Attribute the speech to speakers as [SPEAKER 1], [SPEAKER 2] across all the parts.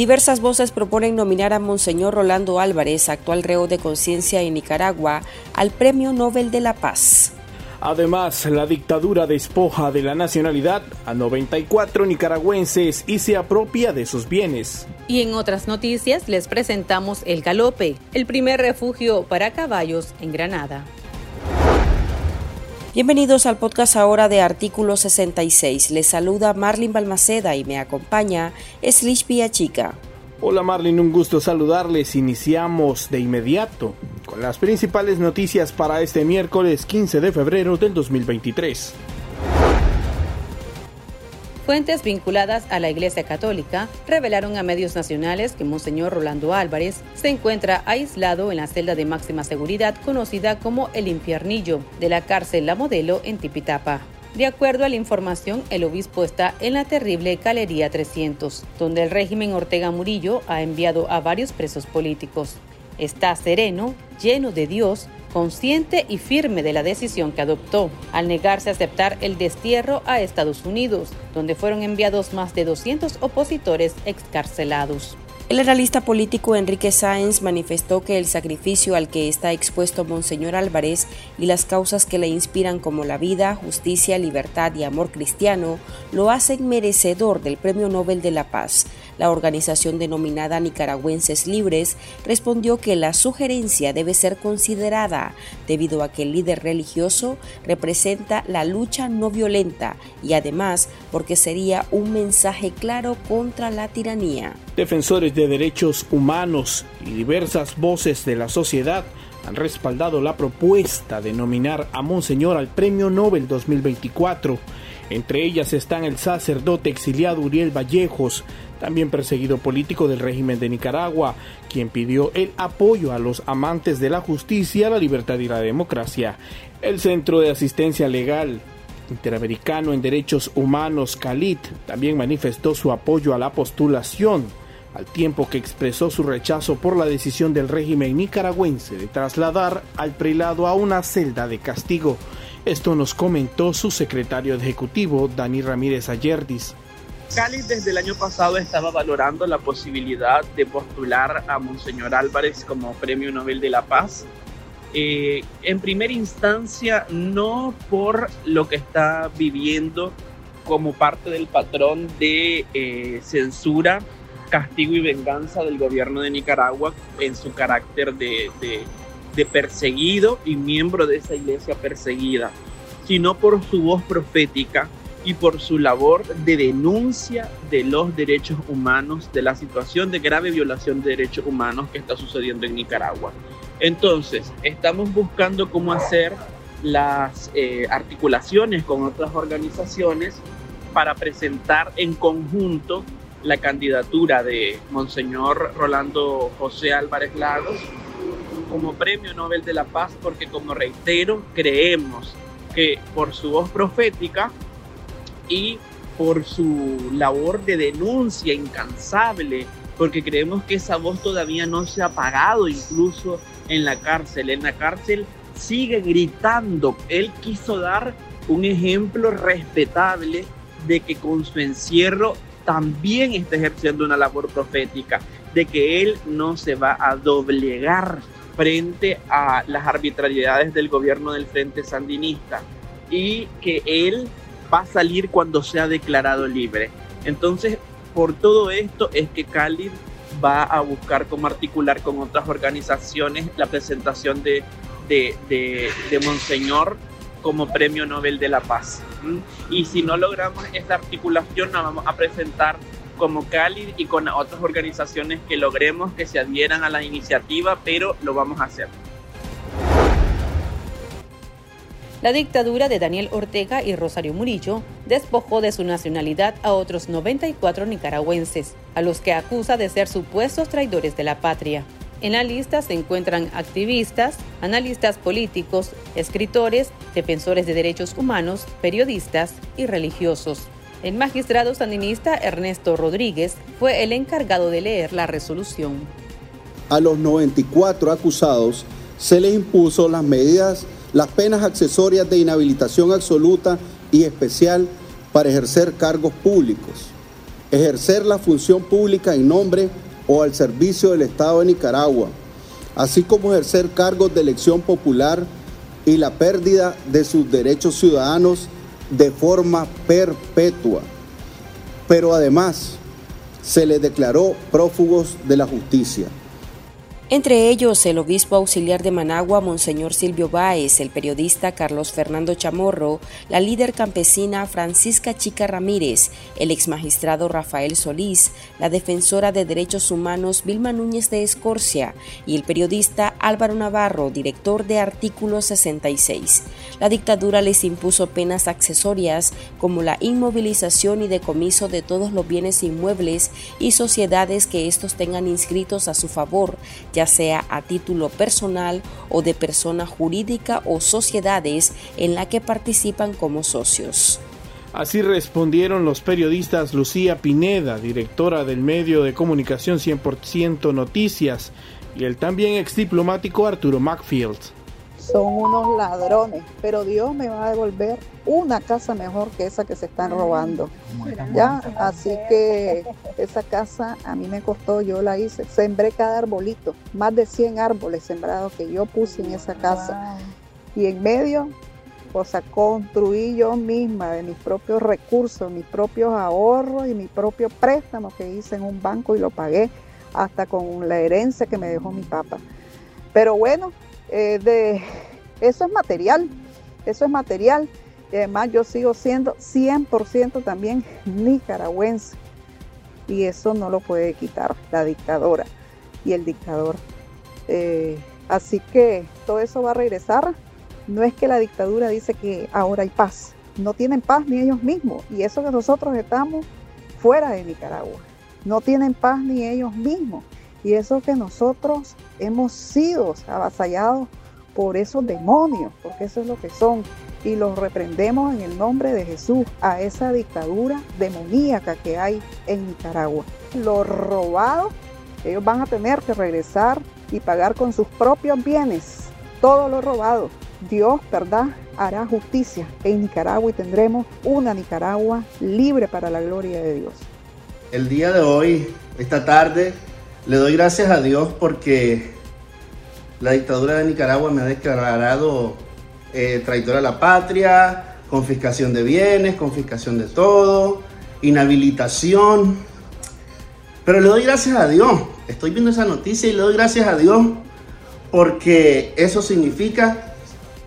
[SPEAKER 1] Diversas voces proponen nominar a Monseñor Rolando Álvarez, actual reo de conciencia en Nicaragua, al Premio Nobel de la Paz.
[SPEAKER 2] Además, la dictadura despoja de la nacionalidad a 94 nicaragüenses y se apropia de sus bienes.
[SPEAKER 3] Y en otras noticias les presentamos El Galope, el primer refugio para caballos en Granada.
[SPEAKER 1] Bienvenidos al podcast ahora de Artículo 66. Les saluda Marlin Balmaceda y me acompaña Slish Chica.
[SPEAKER 2] Hola Marlin, un gusto saludarles. Iniciamos de inmediato con las principales noticias para este miércoles 15 de febrero del 2023.
[SPEAKER 3] Fuentes vinculadas a la Iglesia Católica revelaron a medios nacionales que Monseñor Rolando Álvarez se encuentra aislado en la celda de máxima seguridad conocida como el Infiernillo de la cárcel La Modelo en Tipitapa. De acuerdo a la información, el obispo está en la terrible Galería 300, donde el régimen Ortega Murillo ha enviado a varios presos políticos. Está sereno, lleno de Dios, consciente y firme de la decisión que adoptó al negarse a aceptar el destierro a Estados Unidos, donde fueron enviados más de 200 opositores excarcelados.
[SPEAKER 1] El analista político Enrique Sáenz manifestó que el sacrificio al que está expuesto Monseñor Álvarez y las causas que le inspiran como la vida, justicia, libertad y amor cristiano lo hacen merecedor del Premio Nobel de la Paz. La organización denominada Nicaragüenses Libres respondió que la sugerencia debe ser considerada debido a que el líder religioso representa la lucha no violenta y además porque sería un mensaje claro contra la tiranía.
[SPEAKER 2] Defensores de derechos humanos y diversas voces de la sociedad han respaldado la propuesta de nominar a Monseñor al Premio Nobel 2024. Entre ellas están el sacerdote exiliado Uriel Vallejos, también perseguido político del régimen de Nicaragua, quien pidió el apoyo a los amantes de la justicia, la libertad y la democracia. El Centro de Asistencia Legal Interamericano en Derechos Humanos, CALIT, también manifestó su apoyo a la postulación al tiempo que expresó su rechazo por la decisión del régimen nicaragüense de trasladar al prelado a una celda de castigo. Esto nos comentó su secretario ejecutivo, Dani Ramírez Ayerdis.
[SPEAKER 4] Cali desde el año pasado estaba valorando la posibilidad de postular a Monseñor Álvarez como Premio Nobel de la Paz. Eh, en primera instancia, no por lo que está viviendo como parte del patrón de eh, censura castigo y venganza del gobierno de Nicaragua en su carácter de, de, perseguido y miembro de esa iglesia perseguida, sino por su voz profética y por su labor de denuncia de los derechos humanos, de la situación de grave violación de derechos humanos que está sucediendo en Nicaragua. Entonces, estamos buscando cómo hacer las eh, articulaciones con otras organizaciones para presentar en conjunto la candidatura de Monseñor Rolando José Álvarez Lagos como Premio Nobel de la Paz, porque como reitero, creemos que por su voz profética y por su labor de denuncia incansable, porque creemos que esa voz todavía no se ha apagado incluso en la cárcel. En la cárcel sigue gritando. Él quiso dar un ejemplo respetable de que con su encierro también está ejerciendo una labor profética, de que él no se va a doblegar frente a las arbitrariedades del gobierno del Frente Sandinista y que él va a salir cuando sea declarado libre. Entonces, por todo esto es que Khalid va a buscar cómo articular con otras organizaciones la presentación de, de, de Monseñor como Premio Nobel de la Paz. Y si no logramos esta articulación, nos vamos a presentar como Cali y con otras organizaciones que logremos que se adhieran a la iniciativa, pero lo vamos a hacer.
[SPEAKER 3] La dictadura de Daniel Ortega y Rosario Murillo despojó de su nacionalidad a otros 94 nicaragüenses, a los que acusa de ser supuestos traidores de la patria. En la lista se encuentran activistas, analistas políticos, escritores, defensores de derechos humanos, periodistas y religiosos. El magistrado sandinista Ernesto Rodríguez fue el encargado de leer la resolución.
[SPEAKER 5] A los 94 acusados se les impuso las medidas, las penas accesorias de inhabilitación absoluta y especial para ejercer cargos públicos. ejercer la función pública en nombre o al servicio del Estado de Nicaragua, así como ejercer cargos de elección popular y la pérdida de sus derechos ciudadanos de forma perpetua. Pero además se les declaró prófugos de la justicia.
[SPEAKER 1] Entre ellos, el obispo auxiliar de Managua, Monseñor Silvio Báez, el periodista Carlos Fernando Chamorro, la líder campesina Francisca Chica Ramírez, el exmagistrado Rafael Solís, la defensora de derechos humanos Vilma Núñez de Escorcia y el periodista Álvaro Navarro, director de Artículo 66. La dictadura les impuso penas accesorias como la inmovilización y decomiso de todos los bienes inmuebles y sociedades que estos tengan inscritos a su favor, ya sea a título personal o de persona jurídica o sociedades en la que participan como socios.
[SPEAKER 2] Así respondieron los periodistas Lucía Pineda, directora del medio de comunicación 100% Noticias, y el también ex diplomático Arturo Macfield
[SPEAKER 6] son unos ladrones, pero Dios me va a devolver una casa mejor que esa que se están robando. Ya, así que esa casa a mí me costó, yo la hice, sembré cada arbolito, más de 100 árboles sembrados que yo puse en esa casa. Y en medio, o sea, construí yo misma de mis propios recursos, mis propios ahorros y mi propio préstamo que hice en un banco y lo pagué hasta con la herencia que me dejó mi papá. Pero bueno, eh, de, eso es material, eso es material. Y además yo sigo siendo 100% también nicaragüense. Y eso no lo puede quitar la dictadora y el dictador. Eh, así que todo eso va a regresar. No es que la dictadura dice que ahora hay paz. No tienen paz ni ellos mismos. Y eso que nosotros estamos fuera de Nicaragua. No tienen paz ni ellos mismos. Y eso que nosotros hemos sido avasallados por esos demonios, porque eso es lo que son. Y los reprendemos en el nombre de Jesús a esa dictadura demoníaca que hay en Nicaragua. Los robados, ellos van a tener que regresar y pagar con sus propios bienes todo lo robado. Dios, ¿verdad? Hará justicia en Nicaragua y tendremos una Nicaragua libre para la gloria de Dios.
[SPEAKER 7] El día de hoy, esta tarde, le doy gracias a Dios porque la dictadura de Nicaragua me ha declarado eh, traidora a la patria, confiscación de bienes, confiscación de todo, inhabilitación. Pero le doy gracias a Dios. Estoy viendo esa noticia y le doy gracias a Dios porque eso significa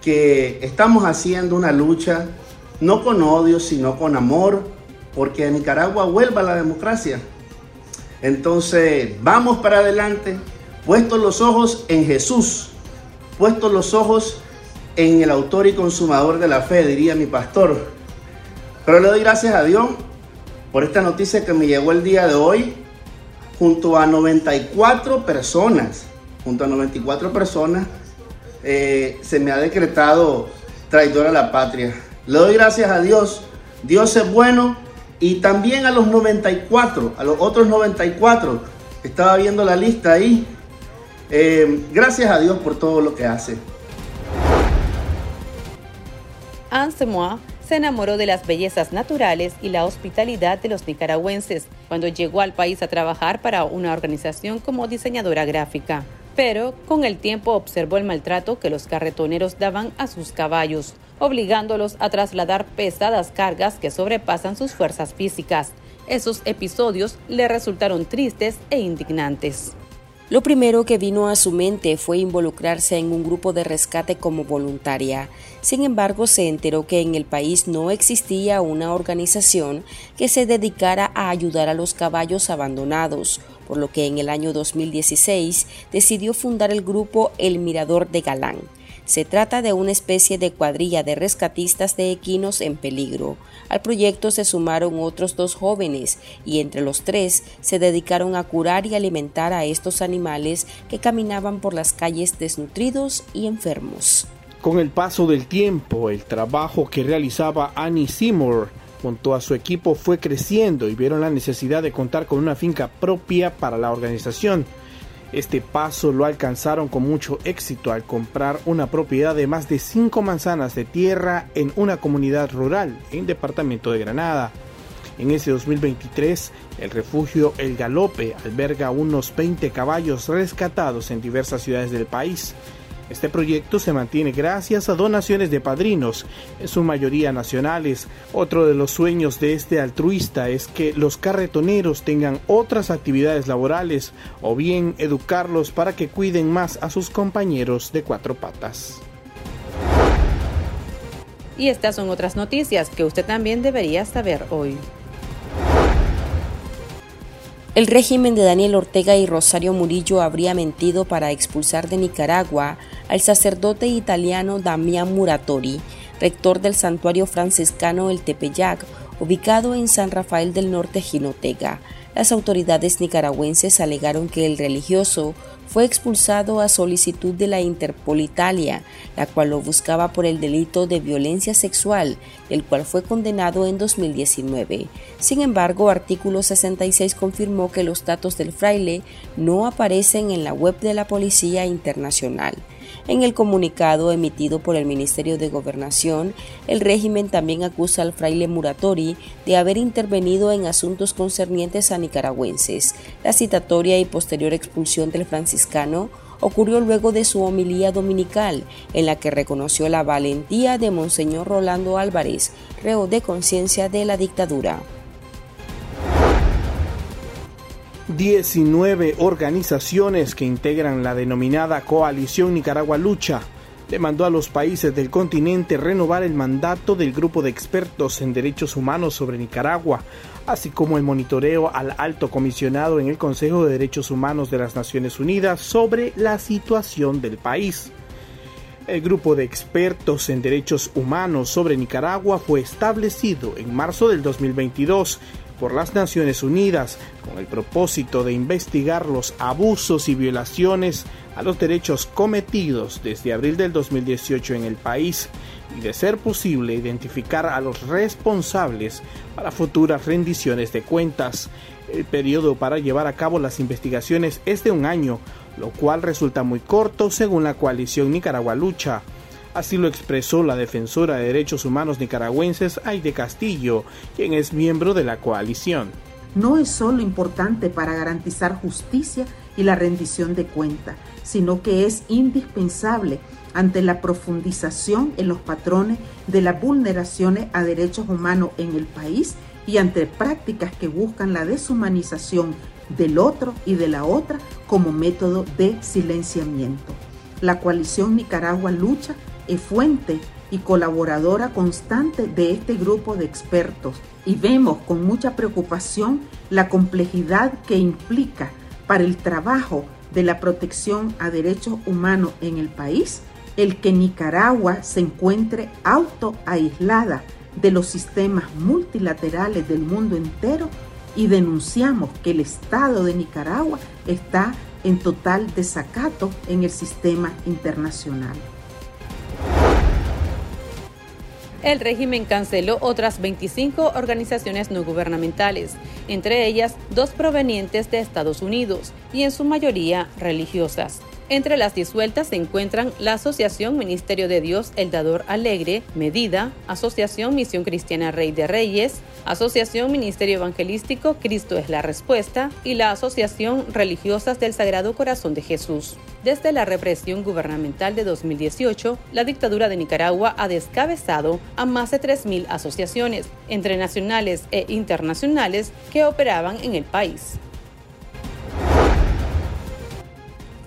[SPEAKER 7] que estamos haciendo una lucha no con odio, sino con amor, porque en Nicaragua vuelva la democracia. Entonces, vamos para adelante, puestos los ojos en Jesús, puestos los ojos en el autor y consumador de la fe, diría mi pastor. Pero le doy gracias a Dios por esta noticia que me llegó el día de hoy, junto a 94 personas, junto a 94 personas, eh, se me ha decretado traidor a la patria. Le doy gracias a Dios. Dios es bueno y también a los 94, a los otros 94, estaba viendo la lista ahí. Eh, gracias a Dios por todo lo que hace.
[SPEAKER 3] Ansemoa se enamoró de las bellezas naturales y la hospitalidad de los nicaragüenses cuando llegó al país a trabajar para una organización como diseñadora gráfica. Pero con el tiempo observó el maltrato que los carretoneros daban a sus caballos obligándolos a trasladar pesadas cargas que sobrepasan sus fuerzas físicas. Esos episodios le resultaron tristes e indignantes.
[SPEAKER 1] Lo primero que vino a su mente fue involucrarse en un grupo de rescate como voluntaria. Sin embargo, se enteró que en el país no existía una organización que se dedicara a ayudar a los caballos abandonados, por lo que en el año 2016 decidió fundar el grupo El Mirador de Galán se trata de una especie de cuadrilla de rescatistas de equinos en peligro. Al proyecto se sumaron otros dos jóvenes y entre los tres se dedicaron a curar y alimentar a estos animales que caminaban por las calles desnutridos y enfermos.
[SPEAKER 2] Con el paso del tiempo, el trabajo que realizaba Annie Seymour junto a su equipo fue creciendo y vieron la necesidad de contar con una finca propia para la organización. Este paso lo alcanzaron con mucho éxito al comprar una propiedad de más de 5 manzanas de tierra en una comunidad rural en departamento de Granada. En ese 2023, el refugio El Galope alberga unos 20 caballos rescatados en diversas ciudades del país. Este proyecto se mantiene gracias a donaciones de padrinos, en su mayoría nacionales. Otro de los sueños de este altruista es que los carretoneros tengan otras actividades laborales o bien educarlos para que cuiden más a sus compañeros de cuatro patas.
[SPEAKER 3] Y estas son otras noticias que usted también debería saber hoy.
[SPEAKER 1] El régimen de Daniel Ortega y Rosario Murillo habría mentido para expulsar de Nicaragua al sacerdote italiano Damián Muratori, rector del santuario franciscano El Tepeyac, ubicado en San Rafael del Norte, Jinotega. Las autoridades nicaragüenses alegaron que el religioso fue expulsado a solicitud de la Interpol Italia, la cual lo buscaba por el delito de violencia sexual, el cual fue condenado en 2019. Sin embargo, artículo 66 confirmó que los datos del fraile no aparecen en la web de la Policía Internacional. En el comunicado emitido por el Ministerio de Gobernación, el régimen también acusa al fraile Muratori de haber intervenido en asuntos concernientes a nicaragüenses. La citatoria y posterior expulsión del franciscano ocurrió luego de su homilía dominical, en la que reconoció la valentía de Monseñor Rolando Álvarez, reo de conciencia de la dictadura.
[SPEAKER 2] 19 organizaciones que integran la denominada Coalición Nicaragua Lucha demandó a los países del continente renovar el mandato del grupo de expertos en derechos humanos sobre Nicaragua, así como el monitoreo al alto comisionado en el Consejo de Derechos Humanos de las Naciones Unidas sobre la situación del país. El grupo de expertos en derechos humanos sobre Nicaragua fue establecido en marzo del 2022 por las Naciones Unidas con el propósito de investigar los abusos y violaciones a los derechos cometidos desde abril del 2018 en el país y de ser posible identificar a los responsables para futuras rendiciones de cuentas. El periodo para llevar a cabo las investigaciones es de un año, lo cual resulta muy corto según la coalición Nicaragua Lucha. Así lo expresó la defensora de derechos humanos nicaragüenses Aide Castillo, quien es miembro de la coalición.
[SPEAKER 8] No es solo importante para garantizar justicia y la rendición de cuenta, sino que es indispensable ante la profundización en los patrones de las vulneraciones a derechos humanos en el país y ante prácticas que buscan la deshumanización del otro y de la otra como método de silenciamiento. La coalición Nicaragua lucha es fuente y colaboradora constante de este grupo de expertos y vemos con mucha preocupación la complejidad que implica para el trabajo de la protección a derechos humanos en el país el que Nicaragua se encuentre autoaislada de los sistemas multilaterales del mundo entero y denunciamos que el Estado de Nicaragua está en total desacato en el sistema internacional.
[SPEAKER 3] El régimen canceló otras 25 organizaciones no gubernamentales, entre ellas dos provenientes de Estados Unidos y en su mayoría religiosas. Entre las disueltas se encuentran la Asociación Ministerio de Dios El Dador Alegre, Medida, Asociación Misión Cristiana Rey de Reyes, Asociación Ministerio Evangelístico Cristo es la Respuesta y la Asociación Religiosas del Sagrado Corazón de Jesús. Desde la represión gubernamental de 2018, la dictadura de Nicaragua ha descabezado a más de 3.000 asociaciones, entre nacionales e internacionales, que operaban en el país.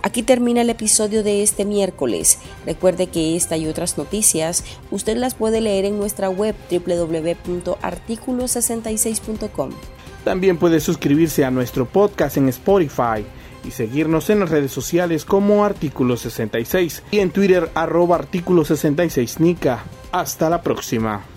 [SPEAKER 1] Aquí termina el episodio de este miércoles. Recuerde que esta y otras noticias usted las puede leer en nuestra web www.articulo66.com.
[SPEAKER 2] También puede suscribirse a nuestro podcast en Spotify y seguirnos en las redes sociales como Artículo 66 y en Twitter arroba Artículo 66 Nica. Hasta la próxima.